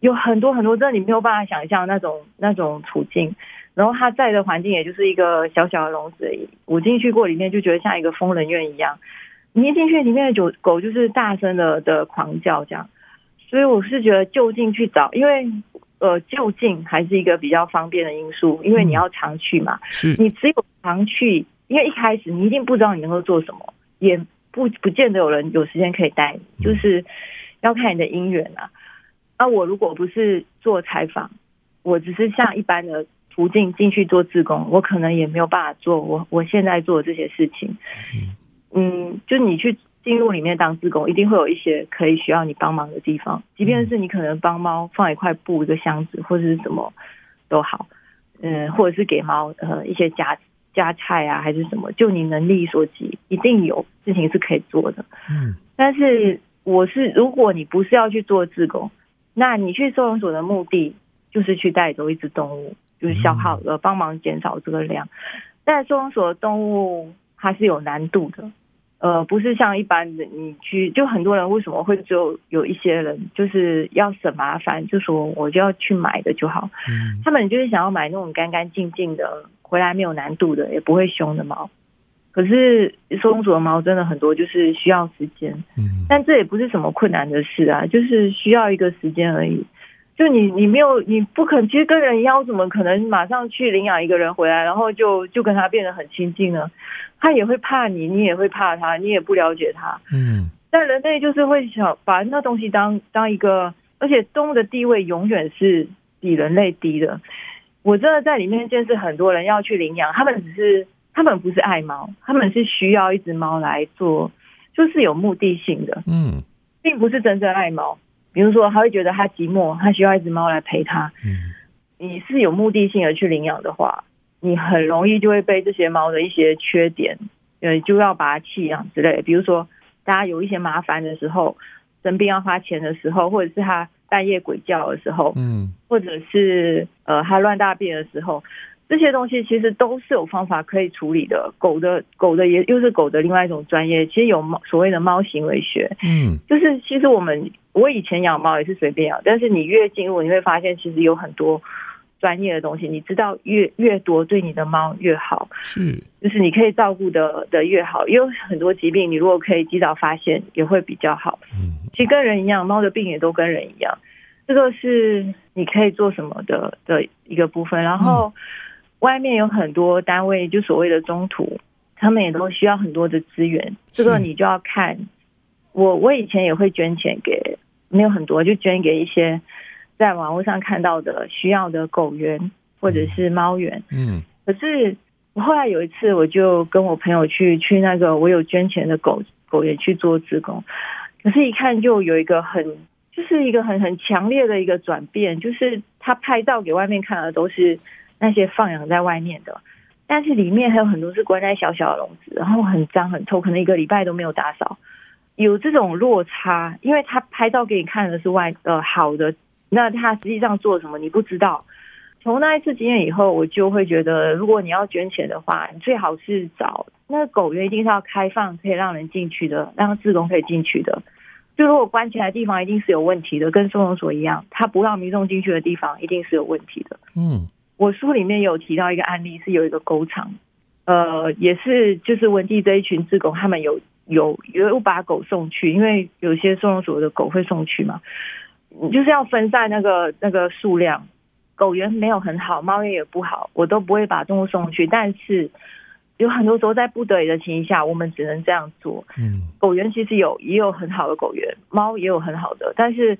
有很多很多，真的你没有办法想象那种那种处境。然后他在的环境也就是一个小小的笼子而已。我进去过里面，就觉得像一个疯人院一样。你一进去，里面的狗狗就是大声的的狂叫这样。所以我是觉得就近去找，因为呃就近还是一个比较方便的因素，因为你要常去嘛。
是。
你只有常去，因为一开始你一定不知道你能够做什么，也不不见得有人有时间可以带你，就是要看你的因缘啊。那我如果不是做采访，我只是像一般的途径进去做志工，我可能也没有办法做我我现在做的这些事情。嗯，就你去进入里面当志工，一定会有一些可以需要你帮忙的地方，即便是你可能帮猫放一块布、一个箱子或者是什么都好，嗯，或者是给猫呃一些夹夹菜啊，还是什么，就你能力所及，一定有事情是可以做的。
嗯，
但是我是如果你不是要去做志工。那你去收容所的目的就是去带走一只动物，就是消耗呃，帮忙减少这个量。但收容所的动物它是有难度的，呃，不是像一般的你去，就很多人为什么会就有有一些人就是要省麻烦，就说我就要去买的就好。他们就是想要买那种干干净净的，回来没有难度的，也不会凶的猫。可是收容所的猫真的很多，就是需要时间。
嗯，
但这也不是什么困难的事啊，就是需要一个时间而已。就你你没有你不可能，其实跟人一样，怎么可能马上去领养一个人回来，然后就就跟他变得很亲近呢？他也会怕你，你也会怕他，你也不了解他。
嗯，
但人类就是会想把那东西当当一个，而且动物的地位永远是比人类低的。我真的在里面见识很多人要去领养，他们只是。他们不是爱猫，他们是需要一只猫来做，就是有目的性的，
嗯，
并不是真正爱猫。比如说，他会觉得他寂寞，他需要一只猫来陪他。
嗯，
你是有目的性的去领养的话，你很容易就会被这些猫的一些缺点，呃，就要把它弃养之类的。比如说，大家有一些麻烦的时候，生病要花钱的时候，或者是他半夜鬼叫的时候，
嗯，或者
是呃他乱大便的时候。这些东西其实都是有方法可以处理的。狗的狗的也又是狗的另外一种专业，其实有猫所谓的猫行为学，
嗯，
就是其实我们我以前养猫也是随便养，但是你越进入，你会发现其实有很多专业的东西，你知道越越多对你的猫越好，
是，
就是你可以照顾的的越好，因为很多疾病你如果可以及早发现也会比较好。
嗯，
其实跟人一样，猫的病也都跟人一样，这个是你可以做什么的的一个部分，然后。嗯外面有很多单位，就所谓的中途，他们也都需要很多的资源，这个你就要看。我我以前也会捐钱给，没有很多，就捐给一些在网络上看到的需要的狗园或者是猫园。嗯，可是我后来有一次，我就跟我朋友去去那个我有捐钱的狗狗园去做志工，可是，一看就有一个很就是一个很很强烈的一个转变，就是他拍照给外面看的都是那些放养在外面的。但是里面还有很多是关在小小的笼子，然后很脏很臭，可能一个礼拜都没有打扫，有这种落差，因为他拍照给你看的是外呃好的，那他实际上做什么你不知道。从那一次经验以后，我就会觉得，如果你要捐钱的话，你最好是找那个狗园，一定是要开放可以让人进去的，让自工可以进去的。就如果关起来的地方，一定是有问题的，跟收容所一样，他不让民众进去的地方，一定是有问题的。嗯。我书里面有提到一个案例，是有一个狗场，呃，也是就是文帝这一群志工，他们有有有把狗送去，因为有些收容所的狗会送去嘛，就是要分散那个那个数量。狗源没有很好，猫源也不好，我都不会把动物送去。但是有很多时候在不得已的情况下，我们只能这样做。嗯，狗源其实有也有很好的狗源，猫也有很好的，但是。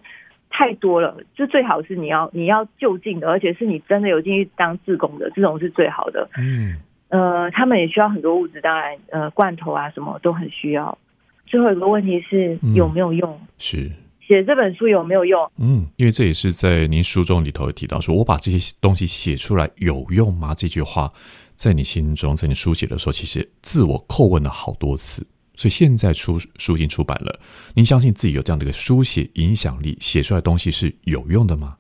太多了，就最好是你要你要就近的，而且是你真的有进去当自工的，这种是最好的。嗯，呃，他们也需要很多物质，当然，呃，罐头啊什么都很需要。最后一个问题是有没有用？嗯、是写这本书有没有用？
嗯，因为这也是在您书中里头有提到说，说我把这些东西写出来有用吗？这句话在你心中，在你书写的时候，其实自我叩问了好多次。所以现在出书已经出版了，您相信自己有这样的一个书写影响力，写出来的东西是有用的吗？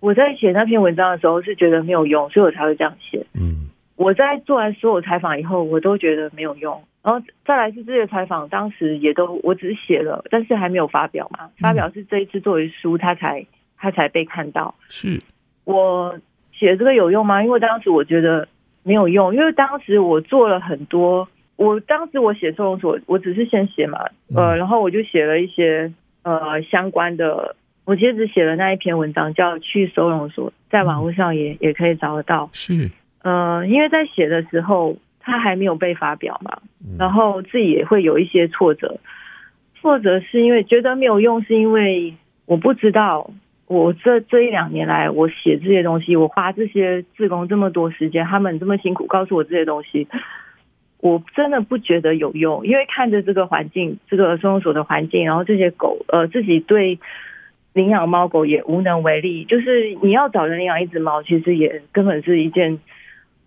我在写那篇文章的时候是觉得没有用，所以我才会这样写。嗯，我在做完所有采访以后，我都觉得没有用。然后再来是这些采访，当时也都我只是写了，但是还没有发表嘛。发表是这一次作为书，它才它才被看到。是我写这个有用吗？因为当时我觉得没有用，因为当时我做了很多。我当时我写收容所，我只是先写嘛，呃，然后我就写了一些呃相关的，我其实只写了那一篇文章，叫《去收容所》，在网络上也也可以找得到。是，呃，因为在写的时候，它还没有被发表嘛，然后自己也会有一些挫折，挫折是因为觉得没有用，是因为我不知道，我这这一两年来，我写这些东西，我花这些志工这么多时间，他们这么辛苦告诉我这些东西。我真的不觉得有用，因为看着这个环境，这个收容所的环境，然后这些狗，呃，自己对领养猫狗也无能为力。就是你要找人领养一只猫，其实也根本是一件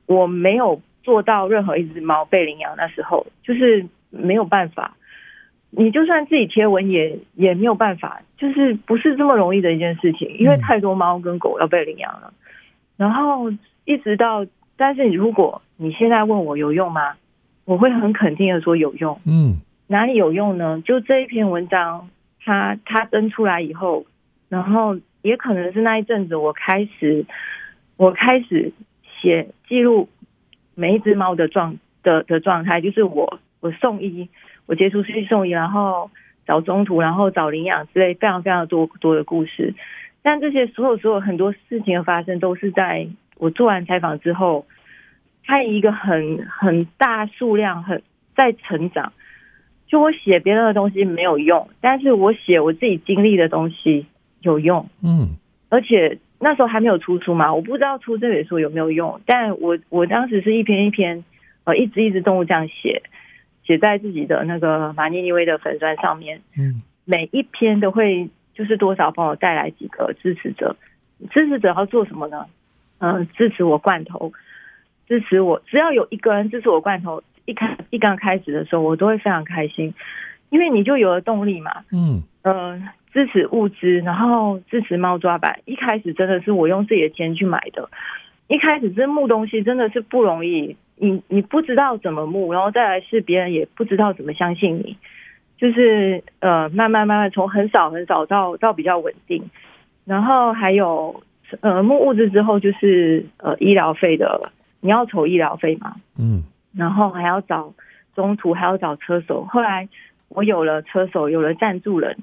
我没有做到任何一只猫被领养。那时候就是没有办法，你就算自己贴文也也没有办法，就是不是这么容易的一件事情，因为太多猫跟狗要被领养了。然后一直到，但是如果你现在问我有用吗？我会很肯定的说有用，嗯，哪里有用呢？就这一篇文章，它它登出来以后，然后也可能是那一阵子，我开始我开始写记录每一只猫的状的的状态，就是我我送医，我接触去送医，然后找中途，然后找领养之类非常非常多多的故事。但这些所有所有很多事情的发生，都是在我做完采访之后。它一个很很大数量，很在成长。就我写别人的东西没有用，但是我写我自己经历的东西有用。嗯，而且那时候还没有出书嘛，我不知道出这本书有没有用。但我我当时是一篇一篇，呃，一只一只动物这样写，写在自己的那个马尼尼威的粉砖上面。嗯，每一篇都会就是多少帮我带来几个支持者，支持者要做什么呢？嗯、呃，支持我罐头。支持我，只要有一个人支持我罐头，一开一刚开始的时候，我都会非常开心，因为你就有了动力嘛。嗯，呃，支持物资，然后支持猫抓板。一开始真的是我用自己的钱去买的，一开始这募东西真的是不容易，你你不知道怎么募，然后再来是别人也不知道怎么相信你，就是呃，慢慢慢慢从很少很少到到比较稳定，然后还有呃募物资之后就是呃医疗费的。你要筹医疗费嘛？嗯，然后还要找中途，还要找车手。后来我有了车手，有了赞助人，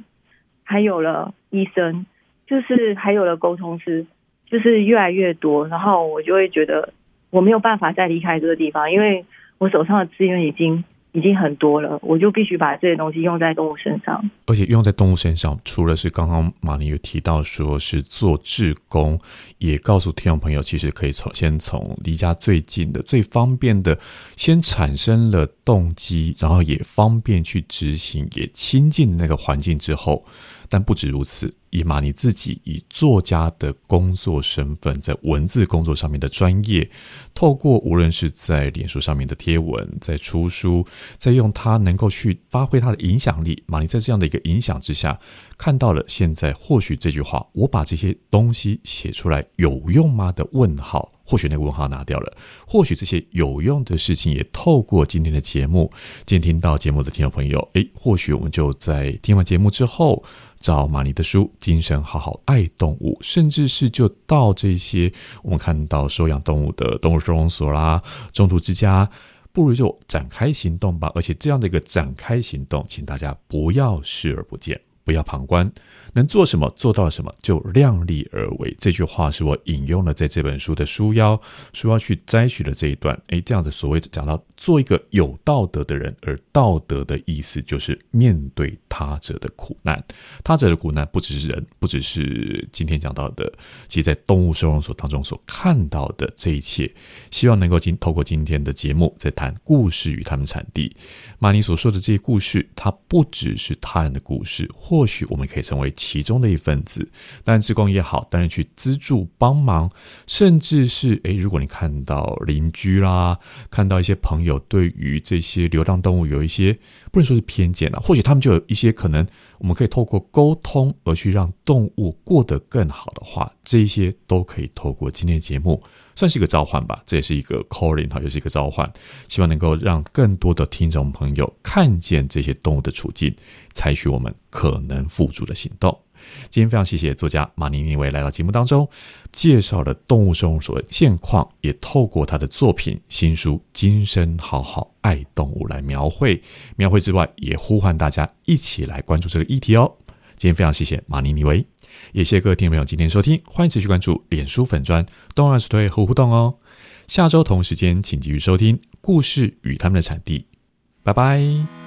还有了医生，就是还有了沟通师，就是越来越多。然后我就会觉得我没有办法再离开这个地方，因为我手上的资源已经。已经很多了，我就必须把这些东西用在动物身上。
而且用在动物身上，除了是刚刚马尼有提到说是做志工，也告诉听众朋友，其实可以从先从离家最近的、最方便的，先产生了动机，然后也方便去执行，也亲近那个环境之后，但不止如此。以马尼自己以作家的工作身份，在文字工作上面的专业，透过无论是在脸书上面的贴文，在出书，在用他能够去发挥他的影响力，马尼在这样的一个影响之下，看到了现在或许这句话，我把这些东西写出来有用吗的问号，或许那个问号拿掉了，或许这些有用的事情也透过今天的节目，今天听到节目的听众朋友，诶，或许我们就在听完节目之后。找马尼的书《精神好好爱动物》，甚至是就到这些我们看到收养动物的动物收容所啦、中途之家，不如就展开行动吧。而且这样的一个展开行动，请大家不要视而不见。不要旁观，能做什么做到什么就量力而为。这句话是我引用了在这本书的书腰，书腰去摘取的这一段。诶，这样子所谓的讲到做一个有道德的人，而道德的意思就是面对他者的苦难。他者的苦难不只是人，不只是今天讲到的，其实在动物收容所当中所看到的这一切。希望能够今透过今天的节目，在谈故事与他们产地。马尼所说的这些故事，它不只是他人的故事。或许我们可以成为其中的一份子，当然志工也好，当然去资助帮忙，甚至是诶，如果你看到邻居啦，看到一些朋友对于这些流浪动物有一些不能说是偏见啊，或许他们就有一些可能，我们可以透过沟通而去让动物过得更好的话，这一些都可以透过今天的节目。算是一个召唤吧，这也是一个 calling 哈，也是一个召唤，希望能够让更多的听众朋友看见这些动物的处境，采取我们可能付诸的行动。今天非常谢谢作家马尼尼维来到节目当中，介绍了动物收容所的现况，也透过他的作品新书《今生好好爱动物》来描绘，描绘之外，也呼唤大家一起来关注这个议题哦。今天非常谢谢马尼尼维。也谢谢各位听众朋友今天收听，欢迎持续关注脸书粉专动物爱推和互动哦。下周同时间请继续收听故事与他们的产地，拜拜。